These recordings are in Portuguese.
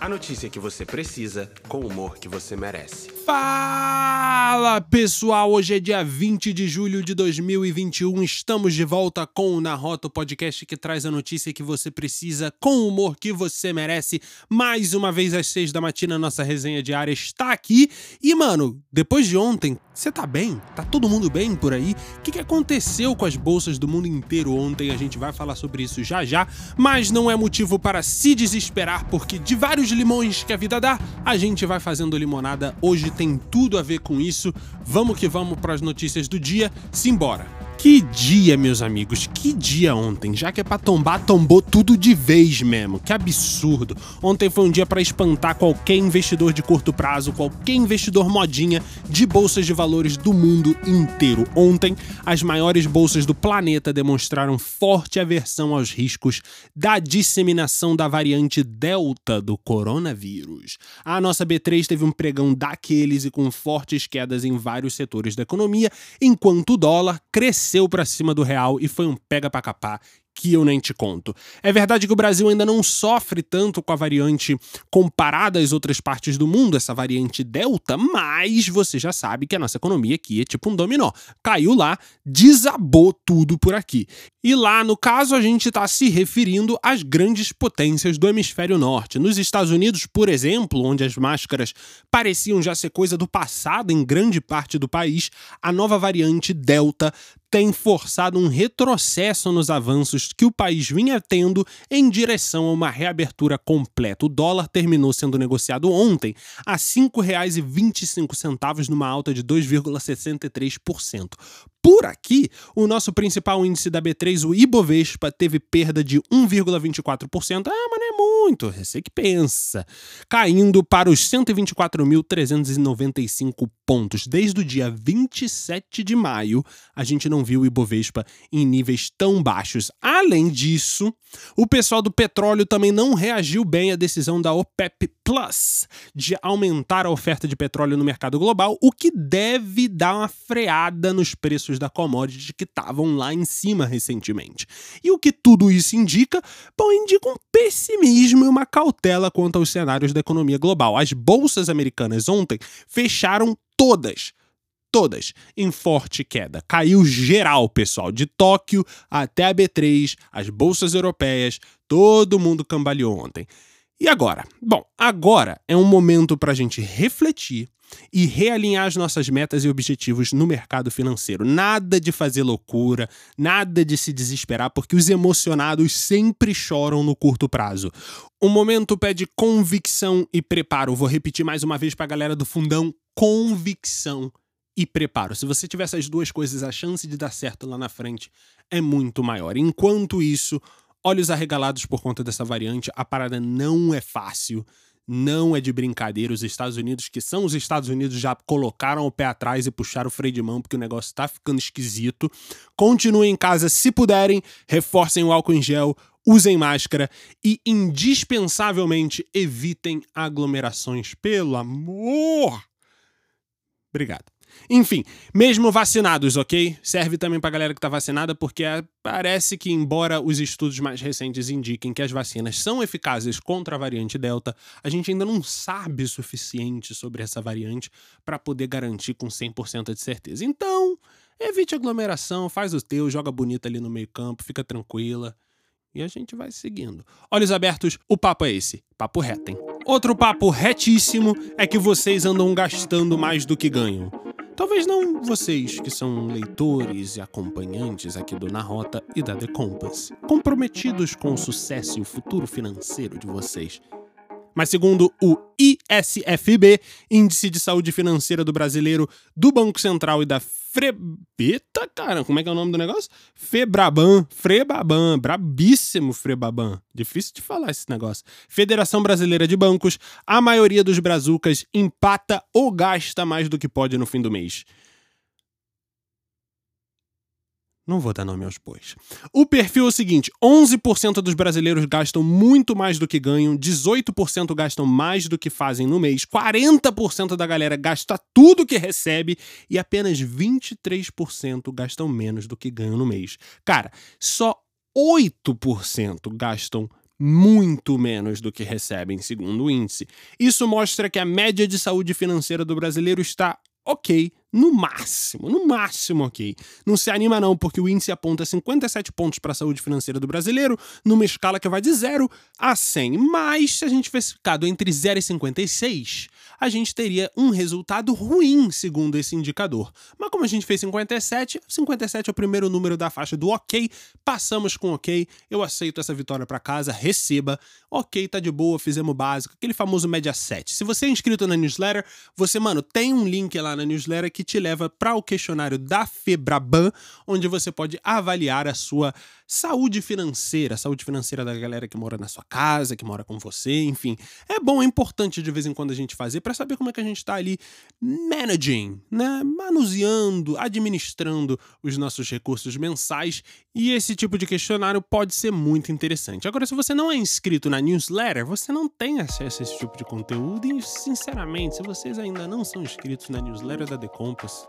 A notícia que você precisa, com o humor que você merece. Fala pessoal, hoje é dia 20 de julho de 2021. Estamos de volta com o Na Rota, o podcast que traz a notícia que você precisa com o humor que você merece. Mais uma vez às seis da matina, nossa resenha diária está aqui. E mano, depois de ontem, você tá bem? Tá todo mundo bem por aí? O que, que aconteceu com as bolsas do mundo inteiro ontem? A gente vai falar sobre isso já já, mas não é motivo para se desesperar, porque de vários limões que a vida dá, a gente vai fazendo limonada. Hoje tem tudo a ver com isso. Vamos que vamos para as notícias do dia. Simbora! Que dia, meus amigos, que dia ontem. Já que é pra tombar, tombou tudo de vez mesmo. Que absurdo. Ontem foi um dia para espantar qualquer investidor de curto prazo, qualquer investidor modinha de bolsas de valores do mundo inteiro. Ontem, as maiores bolsas do planeta demonstraram forte aversão aos riscos da disseminação da variante Delta do coronavírus. A nossa B3 teve um pregão daqueles e com fortes quedas em vários setores da economia, enquanto o dólar cresceu desceu para cima do real e foi um pega para capar que eu nem te conto. É verdade que o Brasil ainda não sofre tanto com a variante comparada às outras partes do mundo, essa variante Delta, mas você já sabe que a nossa economia aqui é tipo um dominó. Caiu lá, desabou tudo por aqui. E lá, no caso, a gente está se referindo às grandes potências do hemisfério norte. Nos Estados Unidos, por exemplo, onde as máscaras pareciam já ser coisa do passado em grande parte do país, a nova variante Delta tem forçado um retrocesso nos avanços que o país vinha tendo em direção a uma reabertura completa. O dólar terminou sendo negociado ontem a R$ 5,25, numa alta de 2,63%. Por aqui, o nosso principal índice da B3, o Ibovespa, teve perda de 1,24%. Ah, mas muito, você que pensa. Caindo para os 124.395 pontos. Desde o dia 27 de maio, a gente não viu o Ibovespa em níveis tão baixos. Além disso, o pessoal do petróleo também não reagiu bem à decisão da OPEP Plus de aumentar a oferta de petróleo no mercado global, o que deve dar uma freada nos preços da commodity que estavam lá em cima recentemente. E o que tudo isso indica? Bom, indica um pessimismo e uma cautela quanto aos cenários da economia global. As bolsas americanas ontem fecharam todas todas em forte queda. Caiu geral, pessoal, de Tóquio até a B3, as bolsas europeias, todo mundo cambaleou ontem. E agora? Bom, agora é um momento para a gente refletir e realinhar as nossas metas e objetivos no mercado financeiro. Nada de fazer loucura, nada de se desesperar, porque os emocionados sempre choram no curto prazo. O momento pede convicção e preparo. Vou repetir mais uma vez para a galera do fundão: convicção e preparo. Se você tiver essas duas coisas, a chance de dar certo lá na frente é muito maior. Enquanto isso, olhos arregalados por conta dessa variante, a parada não é fácil não é de brincadeira. Os Estados Unidos, que são os Estados Unidos, já colocaram o pé atrás e puxaram o freio de mão porque o negócio está ficando esquisito. Continuem em casa se puderem, reforcem o álcool em gel, usem máscara e, indispensavelmente, evitem aglomerações. Pelo amor! Obrigado. Enfim, mesmo vacinados, ok? Serve também pra galera que tá vacinada, porque é, parece que, embora os estudos mais recentes indiquem que as vacinas são eficazes contra a variante Delta, a gente ainda não sabe o suficiente sobre essa variante para poder garantir com 100% de certeza. Então, evite aglomeração, faz o teu, joga bonita ali no meio-campo, fica tranquila. E a gente vai seguindo. Olhos abertos, o papo é esse. Papo reto, hein? Outro papo retíssimo é que vocês andam gastando mais do que ganham. Talvez não vocês que são leitores e acompanhantes aqui do Na Rota e da The Compass, comprometidos com o sucesso e o futuro financeiro de vocês. Mas segundo o ISFB, Índice de Saúde Financeira do Brasileiro, do Banco Central e da Frebeta, cara, como é que é o nome do negócio? Febraban, Frebaban, brabíssimo Frebaban. Difícil de falar esse negócio. Federação Brasileira de Bancos, a maioria dos brazucas empata ou gasta mais do que pode no fim do mês. Não vou dar nome aos bois. O perfil é o seguinte: 11% dos brasileiros gastam muito mais do que ganham, 18% gastam mais do que fazem no mês, 40% da galera gasta tudo que recebe e apenas 23% gastam menos do que ganham no mês. Cara, só 8% gastam muito menos do que recebem, segundo o índice. Isso mostra que a média de saúde financeira do brasileiro está ok no máximo, no máximo, ok. Não se anima não, porque o índice aponta 57 pontos para a saúde financeira do brasileiro, numa escala que vai de 0 a 100. Mas, se a gente tivesse ficado entre 0 e 56, a gente teria um resultado ruim, segundo esse indicador. Mas como a gente fez 57, 57 é o primeiro número da faixa do ok, passamos com ok, eu aceito essa vitória para casa, receba, ok, tá de boa, fizemos básico, aquele famoso média 7. Se você é inscrito na newsletter, você, mano, tem um link lá na newsletter que que te leva para o questionário da Febraban, onde você pode avaliar a sua saúde financeira, a saúde financeira da galera que mora na sua casa, que mora com você, enfim. É bom, é importante de vez em quando a gente fazer para saber como é que a gente está ali managing, né, manuseando, administrando os nossos recursos mensais, e esse tipo de questionário pode ser muito interessante. Agora, se você não é inscrito na newsletter, você não tem acesso a esse tipo de conteúdo e, sinceramente, se vocês ainda não são inscritos na newsletter da Decom Compass.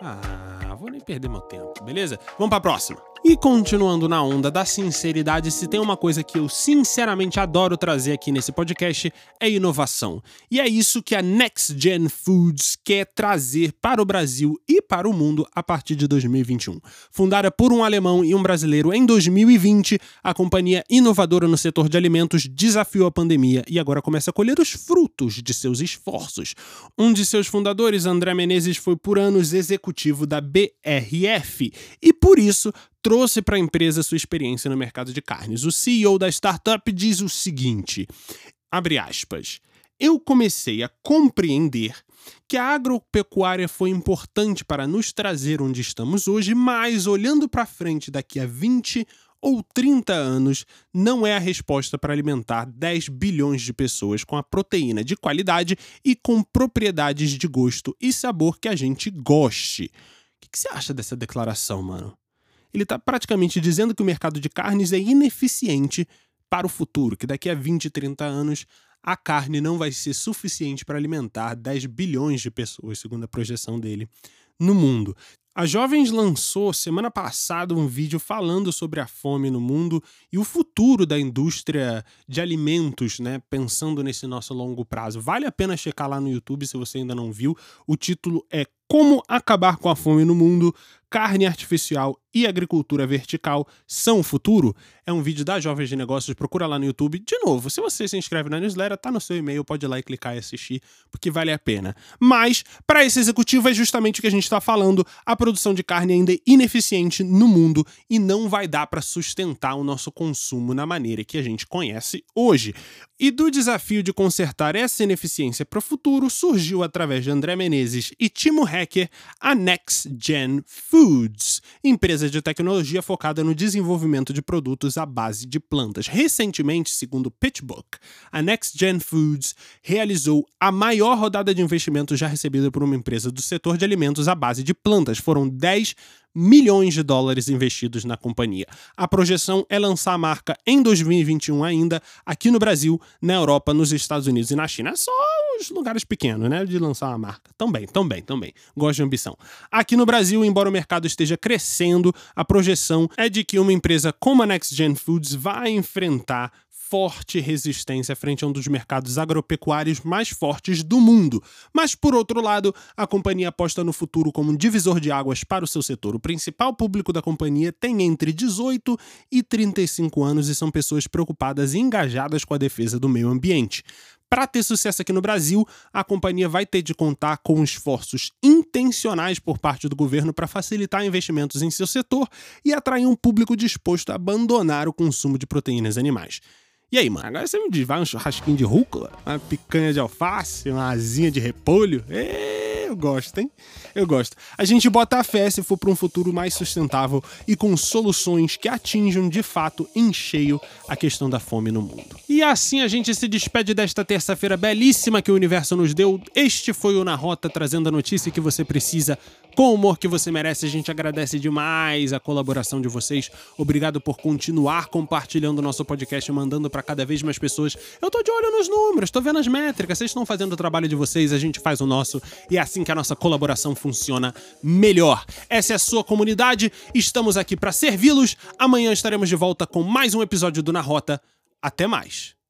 Ah, vou nem perder meu tempo, beleza? Vamos para a próxima. E continuando na onda da sinceridade, se tem uma coisa que eu sinceramente adoro trazer aqui nesse podcast é inovação. E é isso que a Next Gen Foods quer trazer para o Brasil e para o mundo a partir de 2021. Fundada por um alemão e um brasileiro em 2020, a companhia inovadora no setor de alimentos desafiou a pandemia e agora começa a colher os frutos de seus esforços. Um de seus fundadores, André Menezes, foi por anos executivo da BRF e por isso trouxe para a empresa sua experiência no mercado de carnes. O CEO da startup diz o seguinte: abre aspas. Eu comecei a compreender que a agropecuária foi importante para nos trazer onde estamos hoje, mas olhando para frente daqui a 20 ou 30 anos, não é a resposta para alimentar 10 bilhões de pessoas com a proteína de qualidade e com propriedades de gosto e sabor que a gente goste. Que você acha dessa declaração, mano? ele está praticamente dizendo que o mercado de carnes é ineficiente para o futuro, que daqui a 20, 30 anos a carne não vai ser suficiente para alimentar 10 bilhões de pessoas, segundo a projeção dele, no mundo. A Jovens lançou semana passada um vídeo falando sobre a fome no mundo e o futuro da indústria de alimentos, né? Pensando nesse nosso longo prazo. Vale a pena checar lá no YouTube se você ainda não viu. O título é Como Acabar com a Fome no Mundo: Carne Artificial e Agricultura Vertical são o futuro? É um vídeo da Jovens de Negócios, procura lá no YouTube. De novo, se você se inscreve na newsletter, tá no seu e-mail, pode ir lá e clicar e assistir, porque vale a pena. Mas, para esse executivo, é justamente o que a gente está falando: a produção de carne ainda é ineficiente no mundo e não vai dar para sustentar o nosso consumo na maneira que a gente conhece hoje. E do desafio de consertar essa ineficiência para o futuro, surgiu através de André Menezes e Timo Hacker a Next Gen Food Foods, empresa de tecnologia focada no desenvolvimento de produtos à base de plantas. Recentemente, segundo PitchBook, a Next Gen Foods realizou a maior rodada de investimento já recebida por uma empresa do setor de alimentos à base de plantas. Foram 10 milhões de dólares investidos na companhia. A projeção é lançar a marca em 2021 ainda, aqui no Brasil, na Europa, nos Estados Unidos e na China. É só lugares pequenos, né, de lançar uma marca. Também, também, também. Gosto de ambição. Aqui no Brasil, embora o mercado esteja crescendo, a projeção é de que uma empresa como a Next Gen Foods vai enfrentar forte resistência frente a um dos mercados agropecuários mais fortes do mundo. Mas, por outro lado, a companhia aposta no futuro como um divisor de águas para o seu setor. O principal público da companhia tem entre 18 e 35 anos e são pessoas preocupadas e engajadas com a defesa do meio ambiente. Para ter sucesso aqui no Brasil, a companhia vai ter de contar com esforços intencionais por parte do governo para facilitar investimentos em seu setor e atrair um público disposto a abandonar o consumo de proteínas animais. E aí, mano, agora você me diz, vai um churrasquinho de rúcula, uma picanha de alface, uma asinha de repolho? É, eu gosto, hein? Eu gosto. A gente bota a fé se for para um futuro mais sustentável e com soluções que atinjam de fato em cheio a questão da fome no mundo. E assim a gente se despede desta terça-feira belíssima que o universo nos deu. Este foi o Na Rota trazendo a notícia que você precisa com o humor que você merece. A gente agradece demais a colaboração de vocês. Obrigado por continuar compartilhando o nosso podcast mandando para cada vez mais pessoas. Eu tô de olho nos números, tô vendo as métricas, vocês estão fazendo o trabalho de vocês, a gente faz o nosso e é assim que a nossa colaboração funciona melhor. Essa é a sua comunidade, estamos aqui para servi-los. Amanhã estaremos de volta com mais um episódio do Na Rota. Até mais.